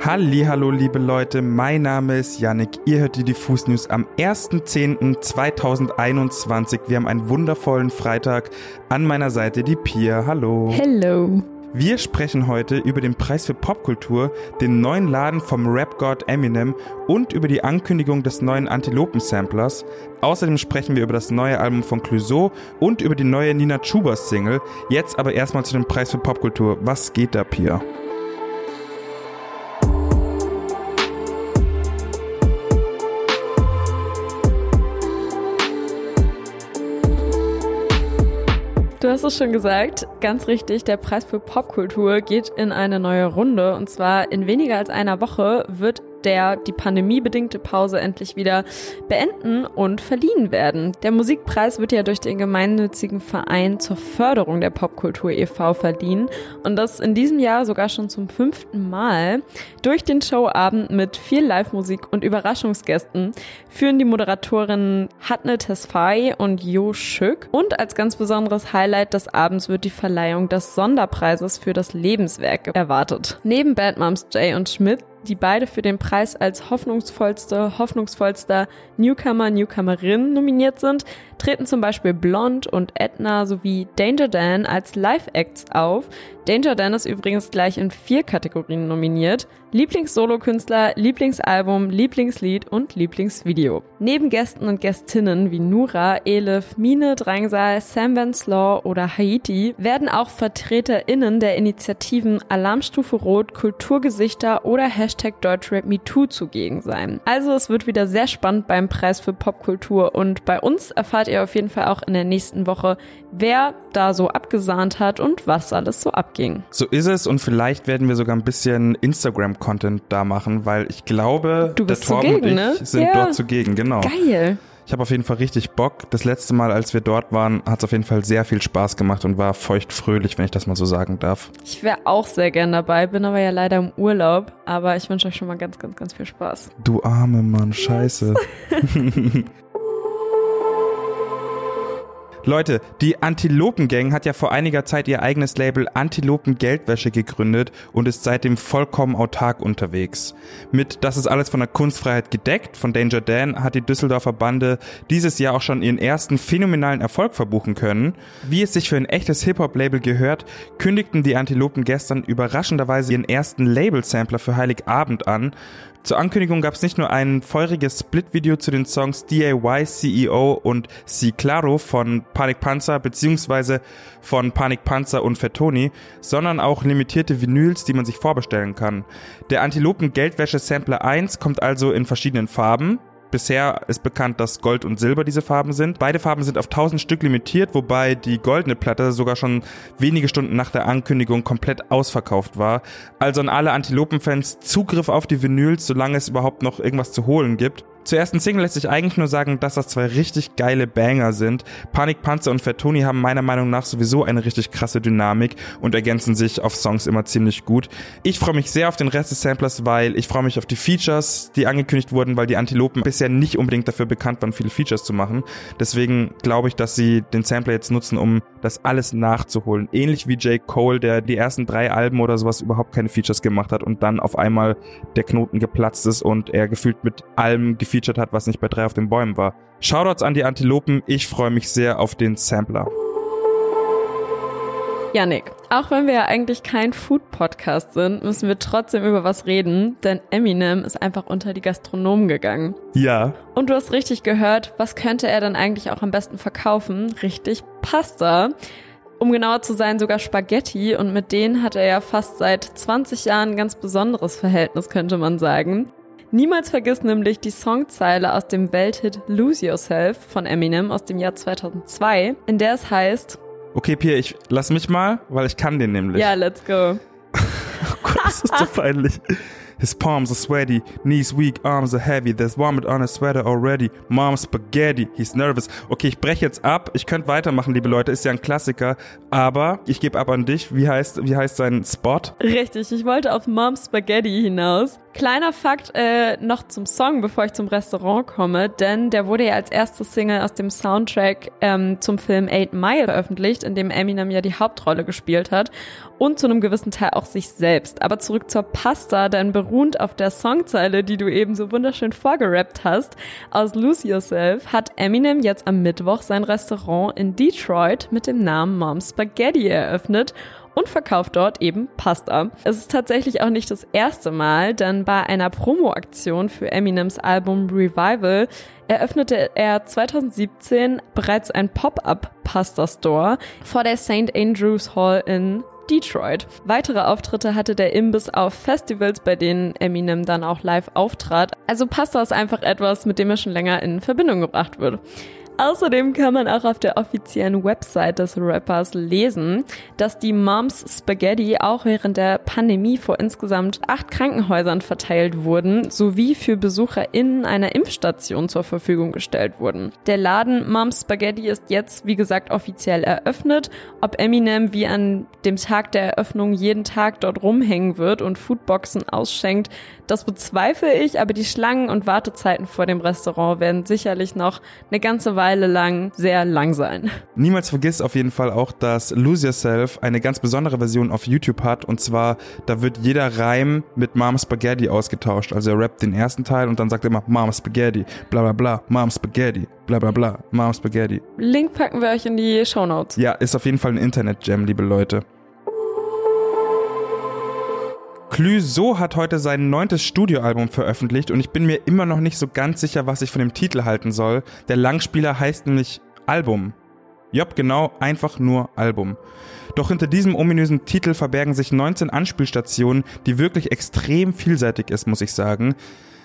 Hallo, liebe Leute, mein Name ist Yannick. Ihr hört die Diffus News am 1.10.2021. Wir haben einen wundervollen Freitag. An meiner Seite die Pia. Hallo. Hello. Wir sprechen heute über den Preis für Popkultur, den neuen Laden vom Rap-God Eminem und über die Ankündigung des neuen Antilopen-Samplers. Außerdem sprechen wir über das neue Album von Clouseau und über die neue Nina Chubas Single. Jetzt aber erstmal zu dem Preis für Popkultur. Was geht da, Pia? Du hast es schon gesagt, ganz richtig, der Preis für Popkultur geht in eine neue Runde. Und zwar in weniger als einer Woche wird der die pandemiebedingte Pause endlich wieder beenden und verliehen werden. Der Musikpreis wird ja durch den gemeinnützigen Verein zur Förderung der Popkultur e.V. verliehen und das in diesem Jahr sogar schon zum fünften Mal. Durch den Showabend mit viel Live-Musik und Überraschungsgästen führen die Moderatorinnen Hatne Tesfaye und Jo Schück und als ganz besonderes Highlight des Abends wird die Verleihung des Sonderpreises für das Lebenswerk erwartet. Neben Bad Moms Jay und Schmidt die beide für den Preis als hoffnungsvollste, hoffnungsvollster Newcomer, Newcomerin nominiert sind, treten zum Beispiel Blond und Edna sowie Danger Dan als Live-Acts auf. Danger Dan ist übrigens gleich in vier Kategorien nominiert. Lieblings-Solo-Künstler, Lieblingsalbum, Lieblingslied und Lieblingsvideo. Neben Gästen und Gästinnen wie Nura, Elif, Mine, Drangsal, Sam Van Slaw oder Haiti werden auch VertreterInnen der Initiativen Alarmstufe Rot, Kulturgesichter oder Hashtag Deutschrap MeToo zugegen sein. Also es wird wieder sehr spannend beim Preis für Popkultur und bei uns erfahrt ihr auf jeden Fall auch in der nächsten Woche, wer da so abgesahnt hat und was alles so abging. So ist es und vielleicht werden wir sogar ein bisschen Instagram-Content da machen, weil ich glaube, du bist der Torben zugegen, und ich ne? sind Ja. dort zugegen, genau. Geil. Ich habe auf jeden Fall richtig Bock. Das letzte Mal, als wir dort waren, hat es auf jeden Fall sehr viel Spaß gemacht und war feuchtfröhlich, wenn ich das mal so sagen darf. Ich wäre auch sehr gern dabei, bin aber ja leider im Urlaub. Aber ich wünsche euch schon mal ganz, ganz, ganz viel Spaß. Du arme Mann, scheiße. Leute, die Antilopen-Gang hat ja vor einiger Zeit ihr eigenes Label Antilopen Geldwäsche gegründet und ist seitdem vollkommen autark unterwegs. Mit Das ist alles von der Kunstfreiheit gedeckt von Danger Dan hat die Düsseldorfer Bande dieses Jahr auch schon ihren ersten phänomenalen Erfolg verbuchen können. Wie es sich für ein echtes Hip-Hop-Label gehört, kündigten die Antilopen gestern überraschenderweise ihren ersten Label-Sampler für Heiligabend an. Zur Ankündigung gab es nicht nur ein feuriges Split-Video zu den Songs DIY, CEO und Si Claro von Panik Panzer beziehungsweise von Panik Panzer und Fettoni, sondern auch limitierte Vinyls, die man sich vorbestellen kann. Der Antilopen Geldwäsche Sampler 1 kommt also in verschiedenen Farben. Bisher ist bekannt, dass Gold und Silber diese Farben sind. Beide Farben sind auf 1000 Stück limitiert, wobei die goldene Platte sogar schon wenige Stunden nach der Ankündigung komplett ausverkauft war. Also an alle Antilopen-Fans Zugriff auf die Vinyls, solange es überhaupt noch irgendwas zu holen gibt. Zur ersten Single lässt sich eigentlich nur sagen, dass das zwei richtig geile Banger sind. Panik Panzer und Fettoni haben meiner Meinung nach sowieso eine richtig krasse Dynamik und ergänzen sich auf Songs immer ziemlich gut. Ich freue mich sehr auf den Rest des Samplers, weil ich freue mich auf die Features, die angekündigt wurden, weil die Antilopen bisher nicht unbedingt dafür bekannt waren, viele Features zu machen. Deswegen glaube ich, dass sie den Sampler jetzt nutzen, um das alles nachzuholen. Ähnlich wie J. Cole, der die ersten drei Alben oder sowas überhaupt keine Features gemacht hat und dann auf einmal der Knoten geplatzt ist und er gefühlt mit allem gefeatured hat, was nicht bei drei auf den Bäumen war. Shoutouts an die Antilopen, ich freue mich sehr auf den Sampler. Yannick, auch wenn wir ja eigentlich kein Food-Podcast sind, müssen wir trotzdem über was reden, denn Eminem ist einfach unter die Gastronomen gegangen. Ja, Und du hast richtig gehört, was könnte er dann eigentlich auch am besten verkaufen? Richtig, Pasta. Um genauer zu sein, sogar Spaghetti. Und mit denen hat er ja fast seit 20 Jahren ein ganz besonderes Verhältnis, könnte man sagen. Niemals vergiss nämlich die Songzeile aus dem Welthit Lose Yourself von Eminem aus dem Jahr 2002, in der es heißt, okay, Pierre, ich lass mich mal, weil ich kann den nämlich. ja, let's go. Oh Gott, das ist so peinlich. His palms are sweaty, knees weak, arms are heavy. There's vomit on his sweater already. Mom's spaghetti, he's nervous. Okay, ich breche jetzt ab. Ich könnte weitermachen, liebe Leute, ist ja ein Klassiker. Aber ich gebe ab an dich. Wie heißt, wie heißt sein Spot? Richtig, ich wollte auf Mom's Spaghetti hinaus. Kleiner Fakt äh, noch zum Song, bevor ich zum Restaurant komme, denn der wurde ja als erste Single aus dem Soundtrack ähm, zum Film Eight Mile veröffentlicht, in dem Eminem ja die Hauptrolle gespielt hat und zu einem gewissen Teil auch sich selbst. Aber zurück zur Pasta, denn beruhend auf der Songzeile, die du eben so wunderschön vorgerappt hast, aus Lose Yourself, hat Eminem jetzt am Mittwoch sein Restaurant in Detroit mit dem Namen Mom Spaghetti eröffnet und verkauft dort eben Pasta. Es ist tatsächlich auch nicht das erste Mal, denn bei einer Promo-Aktion für Eminems Album Revival eröffnete er 2017 bereits ein Pop-up Pasta Store vor der St. Andrews Hall in Detroit. Weitere Auftritte hatte der Imbiss auf Festivals, bei denen Eminem dann auch live auftrat. Also Pasta ist einfach etwas, mit dem er schon länger in Verbindung gebracht wird. Außerdem kann man auch auf der offiziellen Website des Rappers lesen, dass die Moms Spaghetti auch während der Pandemie vor insgesamt acht Krankenhäusern verteilt wurden, sowie für BesucherInnen einer Impfstation zur Verfügung gestellt wurden. Der Laden Moms Spaghetti ist jetzt, wie gesagt, offiziell eröffnet. Ob Eminem wie an dem Tag der Eröffnung jeden Tag dort rumhängen wird und Foodboxen ausschenkt, das bezweifle ich, aber die Schlangen und Wartezeiten vor dem Restaurant werden sicherlich noch eine ganze Weile lang sehr lang sein. Niemals vergiss auf jeden Fall auch, dass Lose Yourself eine ganz besondere Version auf YouTube hat und zwar, da wird jeder Reim mit Mom Spaghetti ausgetauscht. Also er rappt den ersten Teil und dann sagt er immer Mom Spaghetti, bla bla bla, Mom Spaghetti, bla bla bla, Mom Spaghetti. Link packen wir euch in die Show Notes. Ja, ist auf jeden Fall ein Internet-Jam, liebe Leute. Clouseau hat heute sein neuntes Studioalbum veröffentlicht und ich bin mir immer noch nicht so ganz sicher, was ich von dem Titel halten soll. Der Langspieler heißt nämlich Album. Jopp, genau, einfach nur Album. Doch hinter diesem ominösen Titel verbergen sich 19 Anspielstationen, die wirklich extrem vielseitig ist, muss ich sagen.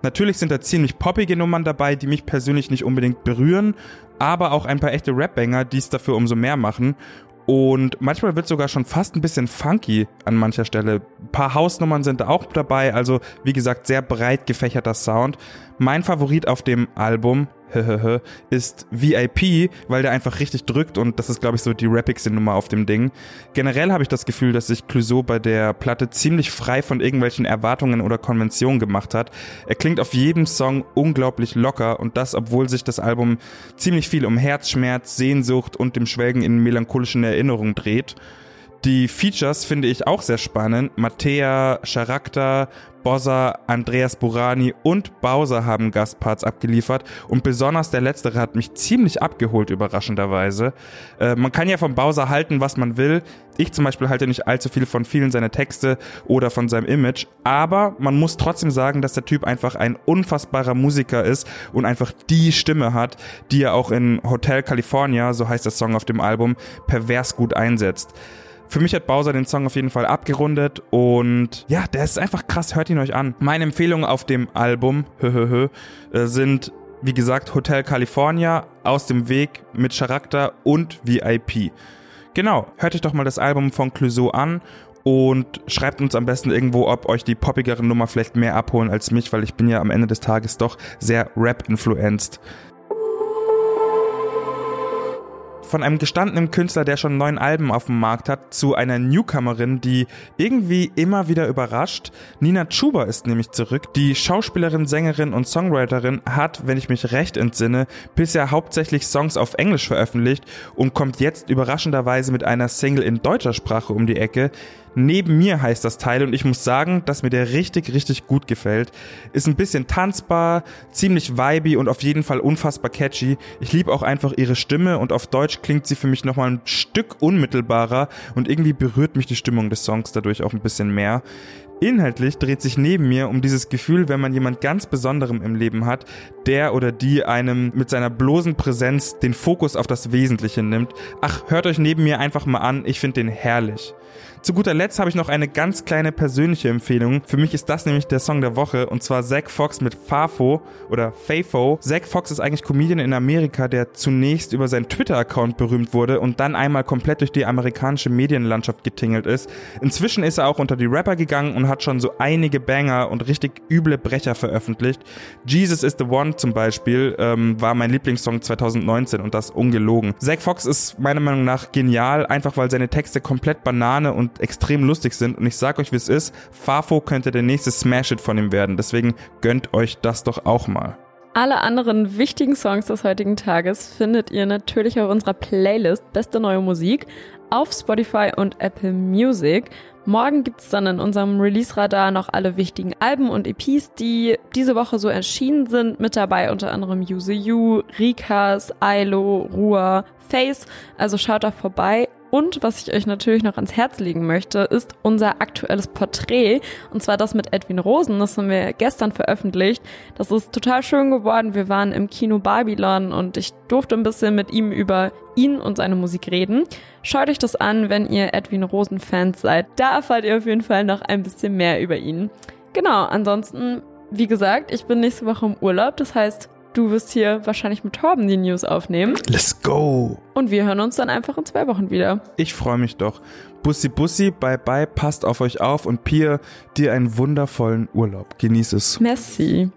Natürlich sind da ziemlich poppige Nummern dabei, die mich persönlich nicht unbedingt berühren, aber auch ein paar echte Rap-Banger, die es dafür umso mehr machen. Und manchmal wird sogar schon fast ein bisschen funky an mancher Stelle. Ein paar Hausnummern sind auch dabei, also wie gesagt, sehr breit gefächerter Sound. Mein Favorit auf dem Album ist VIP, weil der einfach richtig drückt und das ist, glaube ich, so die rappigste Nummer auf dem Ding. Generell habe ich das Gefühl, dass sich Clouseau bei der Platte ziemlich frei von irgendwelchen Erwartungen oder Konventionen gemacht hat. Er klingt auf jedem Song unglaublich locker und das, obwohl sich das Album ziemlich viel um Herzschmerz, Sehnsucht und dem Schwelgen in melancholischen Erinnerungen dreht. Die Features finde ich auch sehr spannend. Mattea, Charakter, Bossa, Andreas Burani und Bowser haben Gastparts abgeliefert und besonders der letztere hat mich ziemlich abgeholt, überraschenderweise. Äh, man kann ja von Bowser halten, was man will. Ich zum Beispiel halte nicht allzu viel von vielen seiner Texte oder von seinem Image, aber man muss trotzdem sagen, dass der Typ einfach ein unfassbarer Musiker ist und einfach die Stimme hat, die er auch in Hotel California, so heißt der Song auf dem Album, pervers gut einsetzt. Für mich hat Bowser den Song auf jeden Fall abgerundet und ja, der ist einfach krass, hört ihn euch an. Meine Empfehlungen auf dem Album äh, sind, wie gesagt, Hotel California, Aus dem Weg mit Charakter und VIP. Genau, hört euch doch mal das Album von Clouseau an und schreibt uns am besten irgendwo, ob euch die poppigeren Nummer vielleicht mehr abholen als mich, weil ich bin ja am Ende des Tages doch sehr Rap-influenced. Von einem gestandenen Künstler, der schon neun Alben auf dem Markt hat, zu einer Newcomerin, die irgendwie immer wieder überrascht. Nina Chuba ist nämlich zurück. Die Schauspielerin, Sängerin und Songwriterin hat, wenn ich mich recht entsinne, bisher hauptsächlich Songs auf Englisch veröffentlicht und kommt jetzt überraschenderweise mit einer Single in deutscher Sprache um die Ecke. Neben mir heißt das Teil und ich muss sagen, dass mir der richtig, richtig gut gefällt. Ist ein bisschen tanzbar, ziemlich vibey und auf jeden Fall unfassbar catchy. Ich liebe auch einfach ihre Stimme und auf Deutsch klingt sie für mich nochmal ein Stück unmittelbarer und irgendwie berührt mich die Stimmung des Songs dadurch auch ein bisschen mehr. Inhaltlich dreht sich neben mir um dieses Gefühl, wenn man jemand ganz Besonderem im Leben hat, der oder die einem mit seiner bloßen Präsenz den Fokus auf das Wesentliche nimmt. Ach, hört euch neben mir einfach mal an, ich finde den herrlich. Zu guter Letzt habe ich noch eine ganz kleine persönliche Empfehlung. Für mich ist das nämlich der Song der Woche und zwar Zack Fox mit Fafo oder Fafo. Zack Fox ist eigentlich Comedian in Amerika, der zunächst über seinen Twitter-Account berühmt wurde und dann einmal komplett durch die amerikanische Medienlandschaft getingelt ist. Inzwischen ist er auch unter die Rapper gegangen und hat schon so einige Banger und richtig üble Brecher veröffentlicht. Jesus is the One zum Beispiel ähm, war mein Lieblingssong 2019 und das ungelogen. Zack Fox ist meiner Meinung nach genial, einfach weil seine Texte komplett Banane und extrem lustig sind. Und ich sag euch, wie es ist, Fafo könnte der nächste Smash-It von ihm werden. Deswegen gönnt euch das doch auch mal. Alle anderen wichtigen Songs des heutigen Tages findet ihr natürlich auf unserer Playlist Beste neue Musik auf Spotify und Apple Music. Morgen gibt's dann in unserem Release-Radar noch alle wichtigen Alben und EPs, die diese Woche so erschienen sind. Mit dabei unter anderem Use You, Rikas, Ailo, Rua, Face. Also schaut da vorbei. Und was ich euch natürlich noch ans Herz legen möchte, ist unser aktuelles Porträt. Und zwar das mit Edwin Rosen. Das haben wir gestern veröffentlicht. Das ist total schön geworden. Wir waren im Kino Babylon und ich durfte ein bisschen mit ihm über ihn und seine Musik reden. Schaut euch das an, wenn ihr Edwin Rosen Fans seid. Da erfahrt ihr auf jeden Fall noch ein bisschen mehr über ihn. Genau, ansonsten, wie gesagt, ich bin nächste Woche im Urlaub. Das heißt, Du wirst hier wahrscheinlich mit Torben die News aufnehmen. Let's go! Und wir hören uns dann einfach in zwei Wochen wieder. Ich freue mich doch. Bussi Bussi, bye bye, passt auf euch auf und Pia, dir einen wundervollen Urlaub. Genieß es. Merci.